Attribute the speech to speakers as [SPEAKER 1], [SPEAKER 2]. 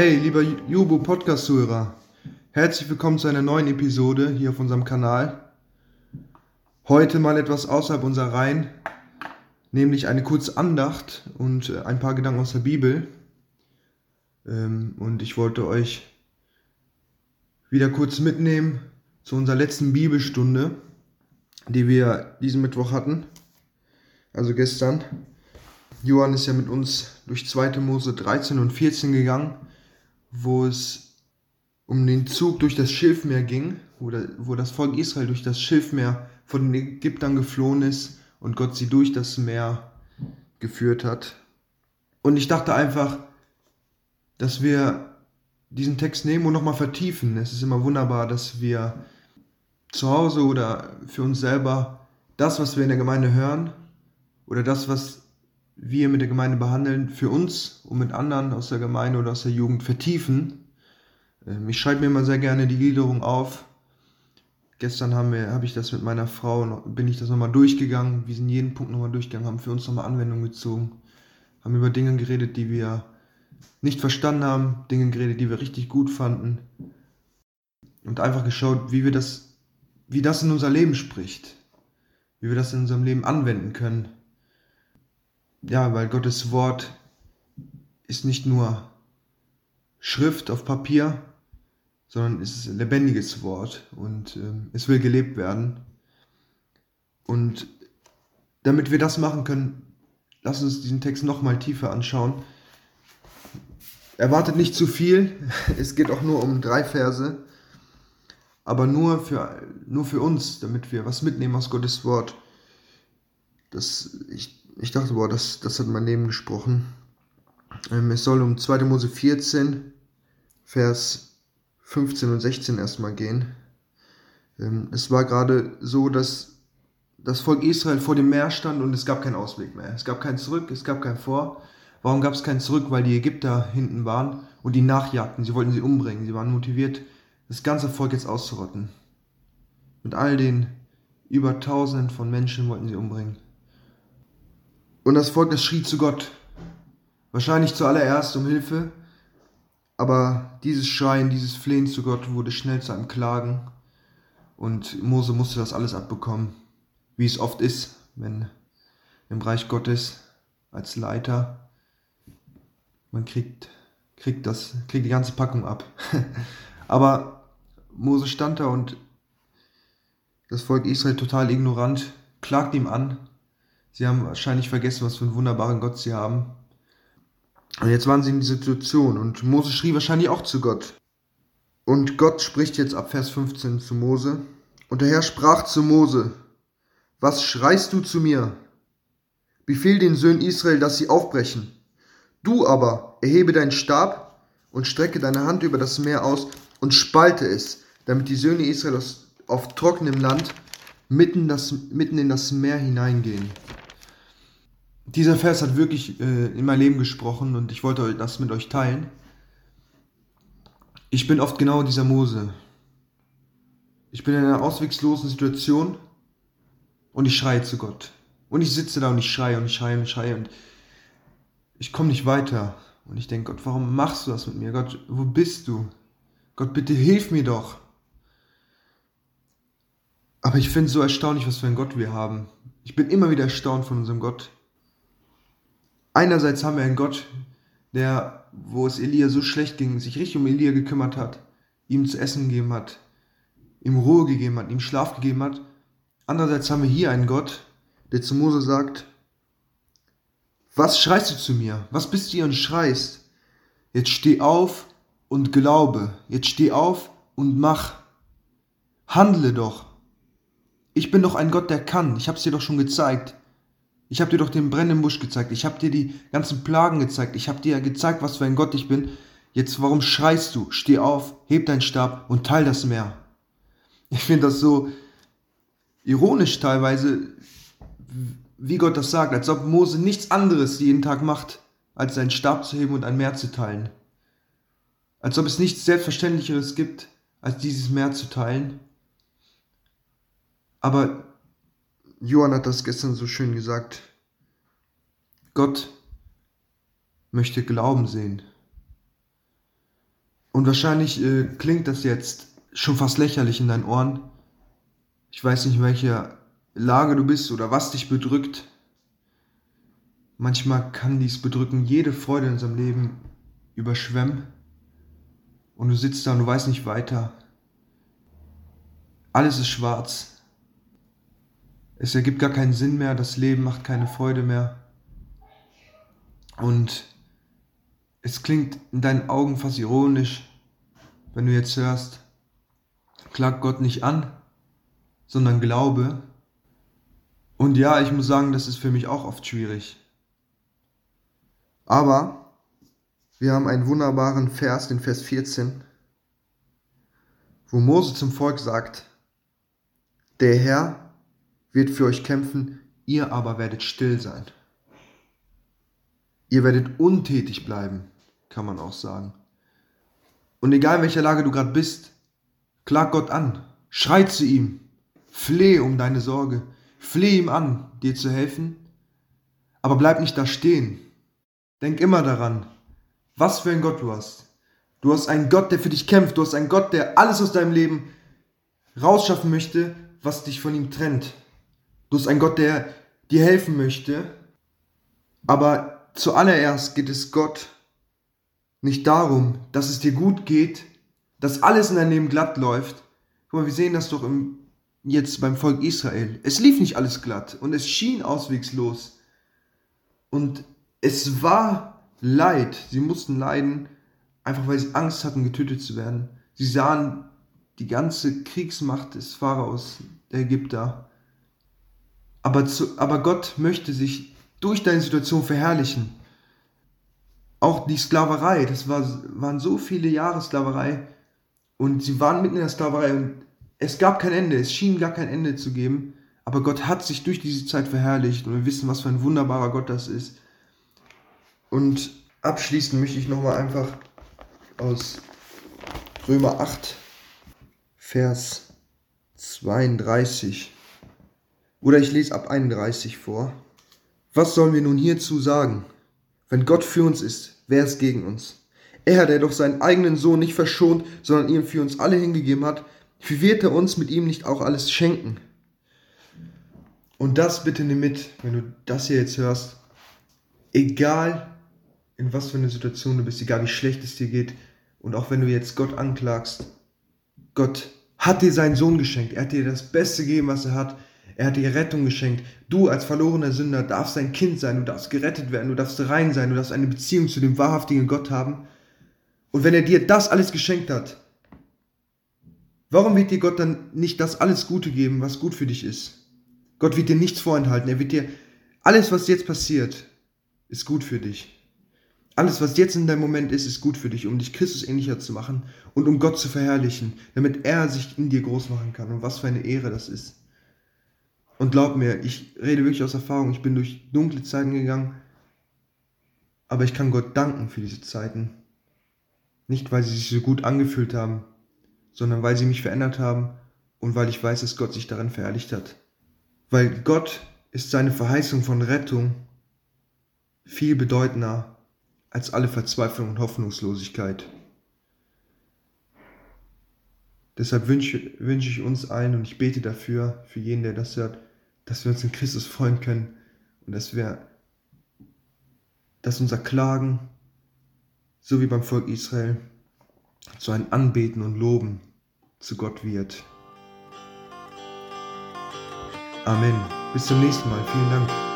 [SPEAKER 1] Hey, lieber Jubo Podcast-Zuhörer, herzlich willkommen zu einer neuen Episode hier auf unserem Kanal. Heute mal etwas außerhalb unserer Reihen, nämlich eine kurze Andacht und äh, ein paar Gedanken aus der Bibel. Ähm, und ich wollte euch wieder kurz mitnehmen zu unserer letzten Bibelstunde, die wir diesen Mittwoch hatten, also gestern. Johann ist ja mit uns durch 2. Mose 13 und 14 gegangen wo es um den Zug durch das Schilfmeer ging, wo, da, wo das Volk Israel durch das Schilfmeer von den Ägyptern geflohen ist und Gott sie durch das Meer geführt hat. Und ich dachte einfach, dass wir diesen Text nehmen und nochmal vertiefen. Es ist immer wunderbar, dass wir zu Hause oder für uns selber das, was wir in der Gemeinde hören oder das, was wir mit der Gemeinde behandeln, für uns und mit anderen aus der Gemeinde oder aus der Jugend vertiefen. Ähm, ich schreibe mir immer sehr gerne die Gliederung auf. Gestern habe ich das mit meiner Frau, bin ich das nochmal durchgegangen. Wir sind jeden Punkt nochmal durchgegangen, haben für uns nochmal Anwendung gezogen, haben über Dinge geredet, die wir nicht verstanden haben, Dinge geredet, die wir richtig gut fanden und einfach geschaut, wie wir das, wie das in unser Leben spricht, wie wir das in unserem Leben anwenden können ja, weil Gottes Wort ist nicht nur Schrift auf Papier, sondern es ist ein lebendiges Wort und äh, es will gelebt werden. Und damit wir das machen können, lass uns diesen Text nochmal tiefer anschauen. Erwartet nicht zu viel, es geht auch nur um drei Verse, aber nur für, nur für uns, damit wir was mitnehmen aus Gottes Wort. Das, ich ich dachte, boah, das, das hat mein Leben gesprochen. Ähm, es soll um 2. Mose 14, Vers 15 und 16 erstmal gehen. Ähm, es war gerade so, dass das Volk Israel vor dem Meer stand und es gab keinen Ausweg mehr. Es gab kein Zurück, es gab kein Vor. Warum gab es kein Zurück? Weil die Ägypter hinten waren und die nachjagten. Sie wollten sie umbringen. Sie waren motiviert, das ganze Volk jetzt auszurotten. Mit all den über tausenden von Menschen wollten sie umbringen. Und das Volk, das schrie zu Gott. Wahrscheinlich zuallererst um Hilfe, aber dieses Schreien, dieses Flehen zu Gott wurde schnell zu einem Klagen. Und Mose musste das alles abbekommen, wie es oft ist, wenn im Reich Gottes als Leiter man kriegt, kriegt, das, kriegt die ganze Packung ab. aber Mose stand da und das Volk Israel total ignorant, klagt ihm an, Sie haben wahrscheinlich vergessen, was für einen wunderbaren Gott sie haben. Und jetzt waren sie in dieser Situation und Mose schrie wahrscheinlich auch zu Gott. Und Gott spricht jetzt ab Vers 15 zu Mose. Und der Herr sprach zu Mose, was schreist du zu mir? Befehl den Söhnen Israel, dass sie aufbrechen. Du aber erhebe deinen Stab und strecke deine Hand über das Meer aus und spalte es, damit die Söhne Israel auf trockenem Land mitten, das, mitten in das Meer hineingehen dieser Vers hat wirklich äh, in mein Leben gesprochen und ich wollte das mit euch teilen. Ich bin oft genau dieser Mose. Ich bin in einer auswegslosen Situation und ich schreie zu Gott. Und ich sitze da und ich schreie und ich schreie und ich schreie und ich komme nicht weiter. Und ich denke, Gott, warum machst du das mit mir? Gott, wo bist du? Gott, bitte hilf mir doch. Aber ich finde es so erstaunlich, was für einen Gott wir haben. Ich bin immer wieder erstaunt von unserem Gott einerseits haben wir einen Gott, der, wo es Elia so schlecht ging, sich richtig um Elia gekümmert hat, ihm zu essen gegeben hat, ihm Ruhe gegeben hat, ihm Schlaf gegeben hat. Andererseits haben wir hier einen Gott, der zu Mose sagt, was schreist du zu mir? Was bist du hier und schreist? Jetzt steh auf und glaube. Jetzt steh auf und mach. Handle doch. Ich bin doch ein Gott, der kann. Ich hab's dir doch schon gezeigt. Ich habe dir doch den brennenden Busch gezeigt. Ich habe dir die ganzen Plagen gezeigt. Ich habe dir gezeigt, was für ein Gott ich bin. Jetzt, warum schreist du? Steh auf, heb deinen Stab und teil das Meer. Ich finde das so ironisch teilweise, wie Gott das sagt, als ob Mose nichts anderes jeden Tag macht, als seinen Stab zu heben und ein Meer zu teilen. Als ob es nichts Selbstverständlicheres gibt, als dieses Meer zu teilen. Aber Johann hat das gestern so schön gesagt. Gott möchte Glauben sehen. Und wahrscheinlich äh, klingt das jetzt schon fast lächerlich in deinen Ohren. Ich weiß nicht, in welcher Lage du bist oder was dich bedrückt. Manchmal kann dies Bedrücken jede Freude in unserem Leben überschwemmen. Und du sitzt da und du weißt nicht weiter. Alles ist schwarz. Es ergibt gar keinen Sinn mehr. Das Leben macht keine Freude mehr. Und es klingt in deinen Augen fast ironisch, wenn du jetzt hörst, klag Gott nicht an, sondern glaube. Und ja, ich muss sagen, das ist für mich auch oft schwierig. Aber wir haben einen wunderbaren Vers, den Vers 14, wo Mose zum Volk sagt, der Herr wird für euch kämpfen, ihr aber werdet still sein. Ihr werdet untätig bleiben, kann man auch sagen. Und egal in welcher Lage du gerade bist, klag Gott an, schrei zu ihm, fleh um deine Sorge, fleh ihm an, dir zu helfen, aber bleib nicht da stehen. Denk immer daran, was für ein Gott du hast. Du hast einen Gott, der für dich kämpft, du hast einen Gott, der alles aus deinem Leben rausschaffen möchte, was dich von ihm trennt. Du hast einen Gott, der dir helfen möchte, aber Zuallererst geht es Gott nicht darum, dass es dir gut geht, dass alles in deinem Leben glatt läuft. Guck mal, wir sehen das doch im, jetzt beim Volk Israel. Es lief nicht alles glatt und es schien auswegslos. Und es war Leid. Sie mussten leiden, einfach weil sie Angst hatten, getötet zu werden. Sie sahen die ganze Kriegsmacht des Pharaos, der Ägypter. Aber, zu, aber Gott möchte sich durch deine Situation verherrlichen. Auch die Sklaverei, das war, waren so viele Jahre Sklaverei und sie waren mitten in der Sklaverei und es gab kein Ende, es schien gar kein Ende zu geben, aber Gott hat sich durch diese Zeit verherrlicht und wir wissen, was für ein wunderbarer Gott das ist. Und abschließend möchte ich nochmal einfach aus Römer 8, Vers 32, oder ich lese ab 31 vor. Was sollen wir nun hierzu sagen? Wenn Gott für uns ist, wer ist gegen uns? Er, der doch seinen eigenen Sohn nicht verschont, sondern ihm für uns alle hingegeben hat, wie wird er uns mit ihm nicht auch alles schenken? Und das bitte nimm mit, wenn du das hier jetzt hörst. Egal, in was für eine Situation du bist, egal wie schlecht es dir geht, und auch wenn du jetzt Gott anklagst, Gott hat dir seinen Sohn geschenkt. Er hat dir das Beste gegeben, was er hat. Er hat dir Rettung geschenkt. Du als verlorener Sünder darfst ein Kind sein, du darfst gerettet werden, du darfst rein sein, du darfst eine Beziehung zu dem wahrhaftigen Gott haben. Und wenn er dir das alles geschenkt hat, warum wird dir Gott dann nicht das alles Gute geben, was gut für dich ist? Gott wird dir nichts vorenthalten. Er wird dir alles, was jetzt passiert, ist gut für dich. Alles, was jetzt in deinem Moment ist, ist gut für dich, um dich Christus ähnlicher zu machen und um Gott zu verherrlichen, damit er sich in dir groß machen kann. Und was für eine Ehre das ist. Und glaub mir, ich rede wirklich aus Erfahrung. Ich bin durch dunkle Zeiten gegangen. Aber ich kann Gott danken für diese Zeiten. Nicht, weil sie sich so gut angefühlt haben, sondern weil sie mich verändert haben und weil ich weiß, dass Gott sich darin verherrlicht hat. Weil Gott ist seine Verheißung von Rettung viel bedeutender als alle Verzweiflung und Hoffnungslosigkeit. Deshalb wünsche, wünsche ich uns allen und ich bete dafür, für jeden, der das hört, dass wir uns in Christus freuen können und dass wir, dass unser Klagen, so wie beim Volk Israel, zu einem Anbeten und Loben zu Gott wird. Amen. Bis zum nächsten Mal. Vielen Dank.